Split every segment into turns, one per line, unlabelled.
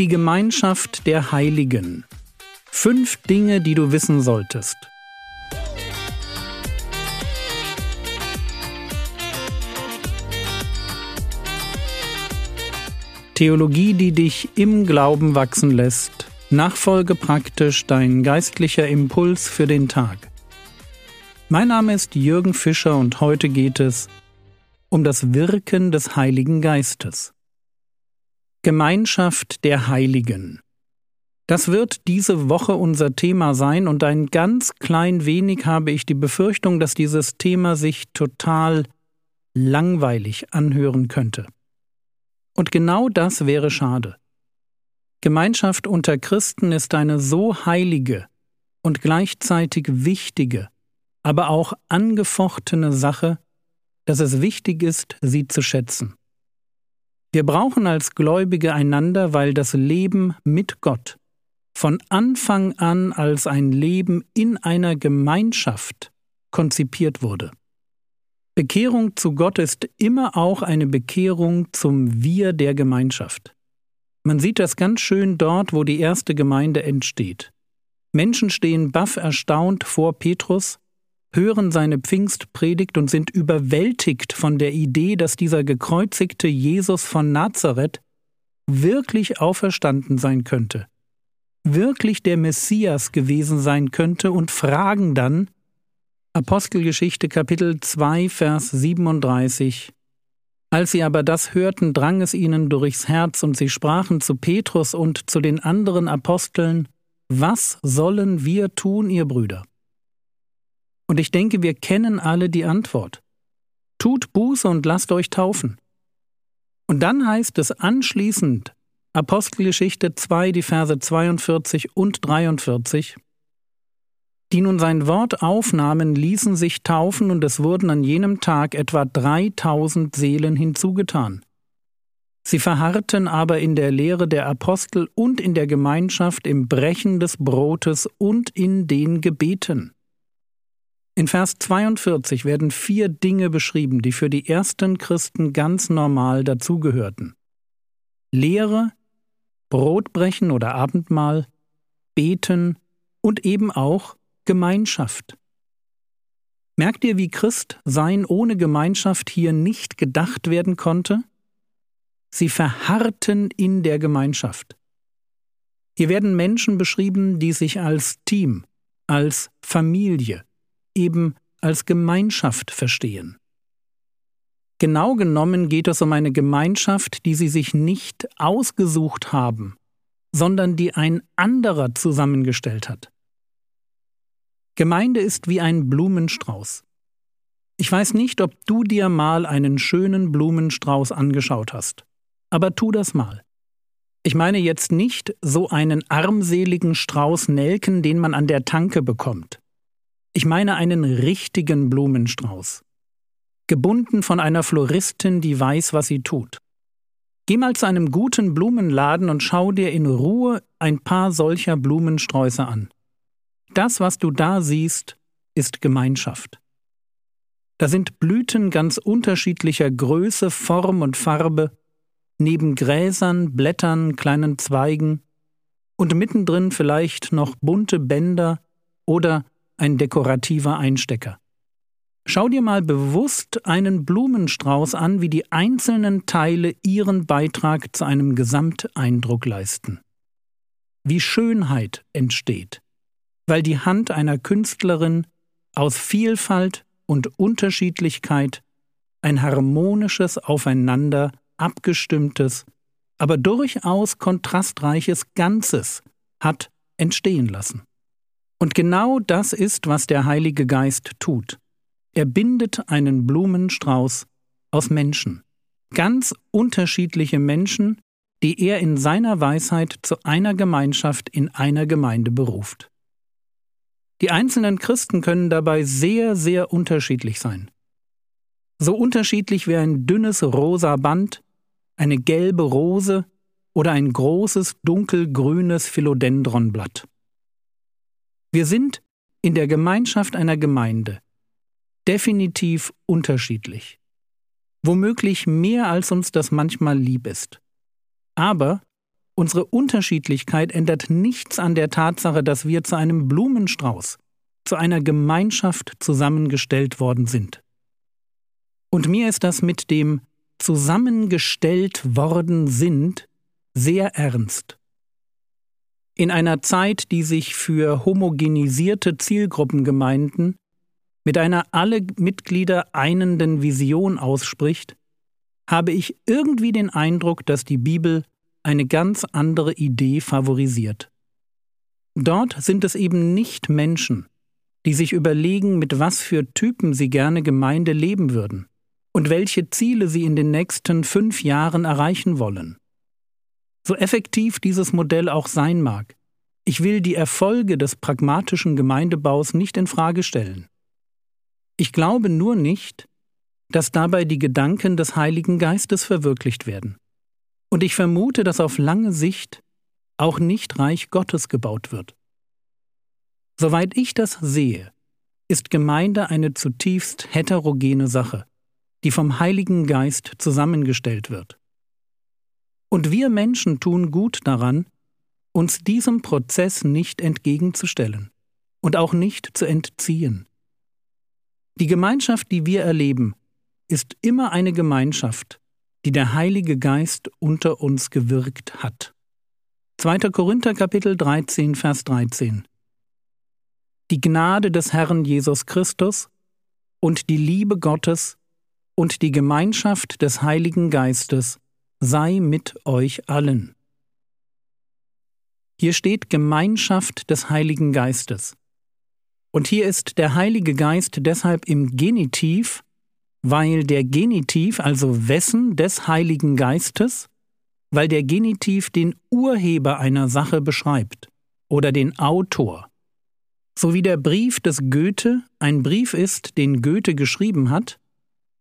Die Gemeinschaft der Heiligen. Fünf Dinge, die du wissen solltest. Theologie, die dich im Glauben wachsen lässt. Nachfolge praktisch dein geistlicher Impuls für den Tag. Mein Name ist Jürgen Fischer und heute geht es um das Wirken des Heiligen Geistes. Gemeinschaft der Heiligen. Das wird diese Woche unser Thema sein und ein ganz klein wenig habe ich die Befürchtung, dass dieses Thema sich total langweilig anhören könnte. Und genau das wäre schade. Gemeinschaft unter Christen ist eine so heilige und gleichzeitig wichtige, aber auch angefochtene Sache, dass es wichtig ist, sie zu schätzen. Wir brauchen als Gläubige einander, weil das Leben mit Gott von Anfang an als ein Leben in einer Gemeinschaft konzipiert wurde. Bekehrung zu Gott ist immer auch eine Bekehrung zum Wir der Gemeinschaft. Man sieht das ganz schön dort, wo die erste Gemeinde entsteht. Menschen stehen baff erstaunt vor Petrus, hören seine Pfingstpredigt und sind überwältigt von der Idee, dass dieser gekreuzigte Jesus von Nazareth wirklich auferstanden sein könnte, wirklich der Messias gewesen sein könnte und fragen dann, Apostelgeschichte Kapitel 2, Vers 37 Als sie aber das hörten, drang es ihnen durchs Herz, und sie sprachen zu Petrus und zu den anderen Aposteln, Was sollen wir tun, ihr Brüder? Und ich denke, wir kennen alle die Antwort. Tut Buße und lasst euch taufen. Und dann heißt es anschließend, Apostelgeschichte 2, die Verse 42 und 43, die nun sein Wort aufnahmen, ließen sich taufen, und es wurden an jenem Tag etwa dreitausend Seelen hinzugetan. Sie verharrten aber in der Lehre der Apostel und in der Gemeinschaft im Brechen des Brotes und in den Gebeten. In Vers 42 werden vier Dinge beschrieben, die für die ersten Christen ganz normal dazugehörten. Lehre, Brotbrechen oder Abendmahl, Beten und eben auch Gemeinschaft. Merkt ihr, wie Christ sein ohne Gemeinschaft hier nicht gedacht werden konnte? Sie verharrten in der Gemeinschaft. Hier werden Menschen beschrieben, die sich als Team, als Familie, eben als Gemeinschaft verstehen. Genau genommen geht es um eine Gemeinschaft, die sie sich nicht ausgesucht haben, sondern die ein anderer zusammengestellt hat. Gemeinde ist wie ein Blumenstrauß. Ich weiß nicht, ob du dir mal einen schönen Blumenstrauß angeschaut hast, aber tu das mal. Ich meine jetzt nicht so einen armseligen Strauß Nelken, den man an der Tanke bekommt. Ich meine einen richtigen Blumenstrauß. Gebunden von einer Floristin, die weiß, was sie tut. Geh mal zu einem guten Blumenladen und schau dir in Ruhe ein paar solcher Blumensträuße an. Das, was du da siehst, ist Gemeinschaft. Da sind Blüten ganz unterschiedlicher Größe, Form und Farbe, neben Gräsern, Blättern, kleinen Zweigen und mittendrin vielleicht noch bunte Bänder oder ein dekorativer Einstecker. Schau dir mal bewusst einen Blumenstrauß an, wie die einzelnen Teile ihren Beitrag zu einem Gesamteindruck leisten. Wie Schönheit entsteht weil die Hand einer Künstlerin aus Vielfalt und Unterschiedlichkeit ein harmonisches Aufeinander abgestimmtes, aber durchaus kontrastreiches Ganzes hat entstehen lassen. Und genau das ist, was der Heilige Geist tut. Er bindet einen Blumenstrauß aus Menschen, ganz unterschiedliche Menschen, die er in seiner Weisheit zu einer Gemeinschaft in einer Gemeinde beruft. Die einzelnen Christen können dabei sehr, sehr unterschiedlich sein. So unterschiedlich wie ein dünnes rosa Band, eine gelbe Rose oder ein großes dunkelgrünes Philodendronblatt. Wir sind in der Gemeinschaft einer Gemeinde definitiv unterschiedlich. Womöglich mehr als uns das manchmal lieb ist. Aber Unsere Unterschiedlichkeit ändert nichts an der Tatsache, dass wir zu einem Blumenstrauß, zu einer Gemeinschaft zusammengestellt worden sind. Und mir ist das mit dem zusammengestellt worden sind sehr ernst. In einer Zeit, die sich für homogenisierte Zielgruppengemeinden mit einer alle Mitglieder einenden Vision ausspricht, habe ich irgendwie den Eindruck, dass die Bibel eine ganz andere Idee favorisiert. Dort sind es eben nicht Menschen, die sich überlegen, mit was für Typen sie gerne Gemeinde leben würden und welche Ziele sie in den nächsten fünf Jahren erreichen wollen. So effektiv dieses Modell auch sein mag, ich will die Erfolge des pragmatischen Gemeindebaus nicht in Frage stellen. Ich glaube nur nicht, dass dabei die Gedanken des Heiligen Geistes verwirklicht werden. Und ich vermute, dass auf lange Sicht auch nicht Reich Gottes gebaut wird. Soweit ich das sehe, ist Gemeinde eine zutiefst heterogene Sache, die vom Heiligen Geist zusammengestellt wird. Und wir Menschen tun gut daran, uns diesem Prozess nicht entgegenzustellen und auch nicht zu entziehen. Die Gemeinschaft, die wir erleben, ist immer eine Gemeinschaft, die der Heilige Geist unter uns gewirkt hat. 2. Korinther Kapitel 13 Vers 13 Die Gnade des Herrn Jesus Christus und die Liebe Gottes und die Gemeinschaft des Heiligen Geistes sei mit euch allen. Hier steht Gemeinschaft des Heiligen Geistes. Und hier ist der Heilige Geist deshalb im Genitiv, weil der Genitiv, also wessen des Heiligen Geistes, weil der Genitiv den Urheber einer Sache beschreibt oder den Autor. So wie der Brief des Goethe ein Brief ist, den Goethe geschrieben hat,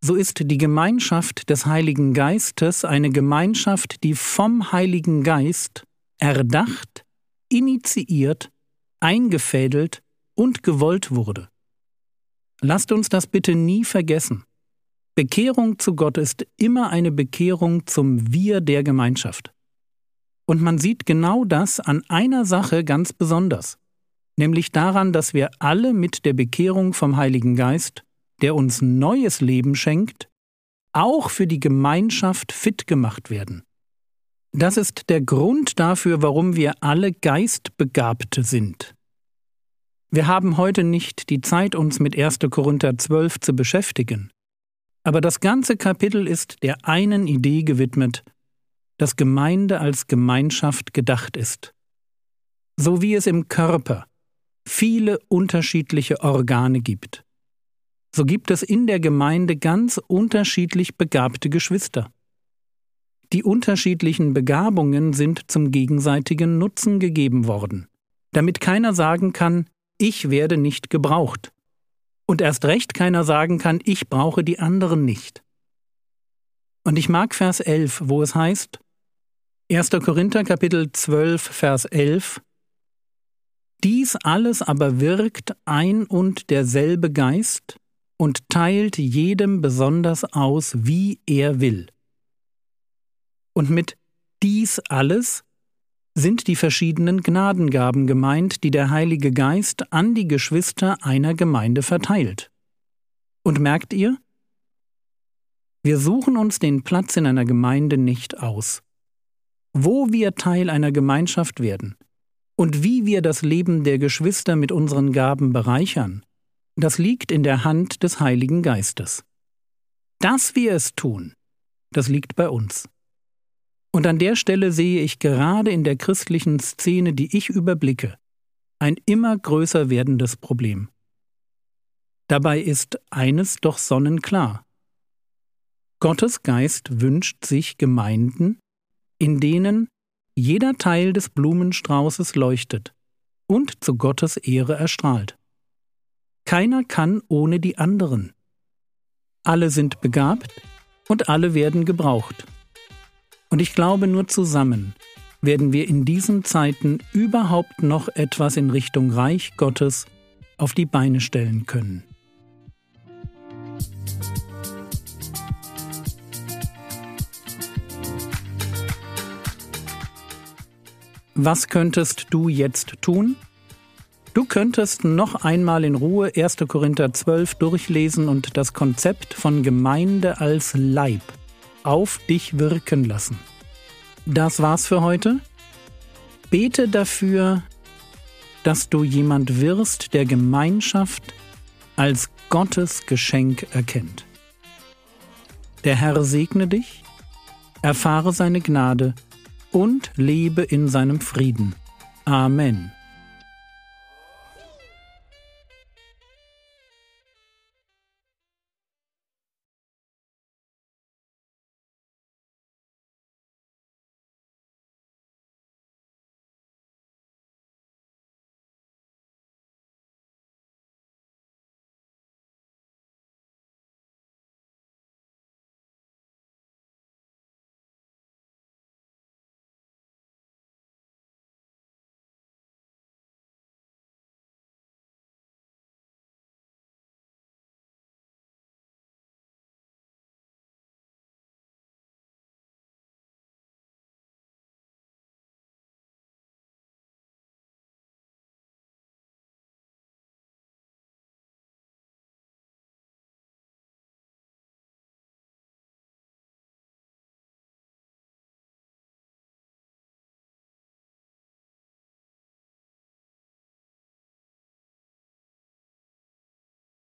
so ist die Gemeinschaft des Heiligen Geistes eine Gemeinschaft, die vom Heiligen Geist erdacht, initiiert, eingefädelt und gewollt wurde. Lasst uns das bitte nie vergessen. Bekehrung zu Gott ist immer eine Bekehrung zum Wir der Gemeinschaft. Und man sieht genau das an einer Sache ganz besonders, nämlich daran, dass wir alle mit der Bekehrung vom Heiligen Geist, der uns neues Leben schenkt, auch für die Gemeinschaft fit gemacht werden. Das ist der Grund dafür, warum wir alle Geistbegabte sind. Wir haben heute nicht die Zeit, uns mit 1. Korinther 12 zu beschäftigen. Aber das ganze Kapitel ist der einen Idee gewidmet, dass Gemeinde als Gemeinschaft gedacht ist. So wie es im Körper viele unterschiedliche Organe gibt, so gibt es in der Gemeinde ganz unterschiedlich begabte Geschwister. Die unterschiedlichen Begabungen sind zum gegenseitigen Nutzen gegeben worden, damit keiner sagen kann, ich werde nicht gebraucht und erst recht keiner sagen kann, ich brauche die anderen nicht. Und ich mag Vers 11, wo es heißt, 1. Korinther Kapitel 12, Vers 11, Dies alles aber wirkt ein und derselbe Geist und teilt jedem besonders aus, wie er will. Und mit dies alles sind die verschiedenen Gnadengaben gemeint, die der Heilige Geist an die Geschwister einer Gemeinde verteilt. Und merkt ihr? Wir suchen uns den Platz in einer Gemeinde nicht aus. Wo wir Teil einer Gemeinschaft werden und wie wir das Leben der Geschwister mit unseren Gaben bereichern, das liegt in der Hand des Heiligen Geistes. Dass wir es tun, das liegt bei uns. Und an der Stelle sehe ich gerade in der christlichen Szene, die ich überblicke, ein immer größer werdendes Problem. Dabei ist eines doch sonnenklar. Gottes Geist wünscht sich Gemeinden, in denen jeder Teil des Blumenstraußes leuchtet und zu Gottes Ehre erstrahlt. Keiner kann ohne die anderen. Alle sind begabt und alle werden gebraucht. Und ich glaube, nur zusammen werden wir in diesen Zeiten überhaupt noch etwas in Richtung Reich Gottes auf die Beine stellen können. Was könntest du jetzt tun? Du könntest noch einmal in Ruhe 1. Korinther 12 durchlesen und das Konzept von Gemeinde als Leib auf dich wirken lassen. Das war's für heute. Bete dafür, dass du jemand wirst, der Gemeinschaft als Gottes Geschenk erkennt. Der Herr segne dich, erfahre seine Gnade und lebe in seinem Frieden. Amen.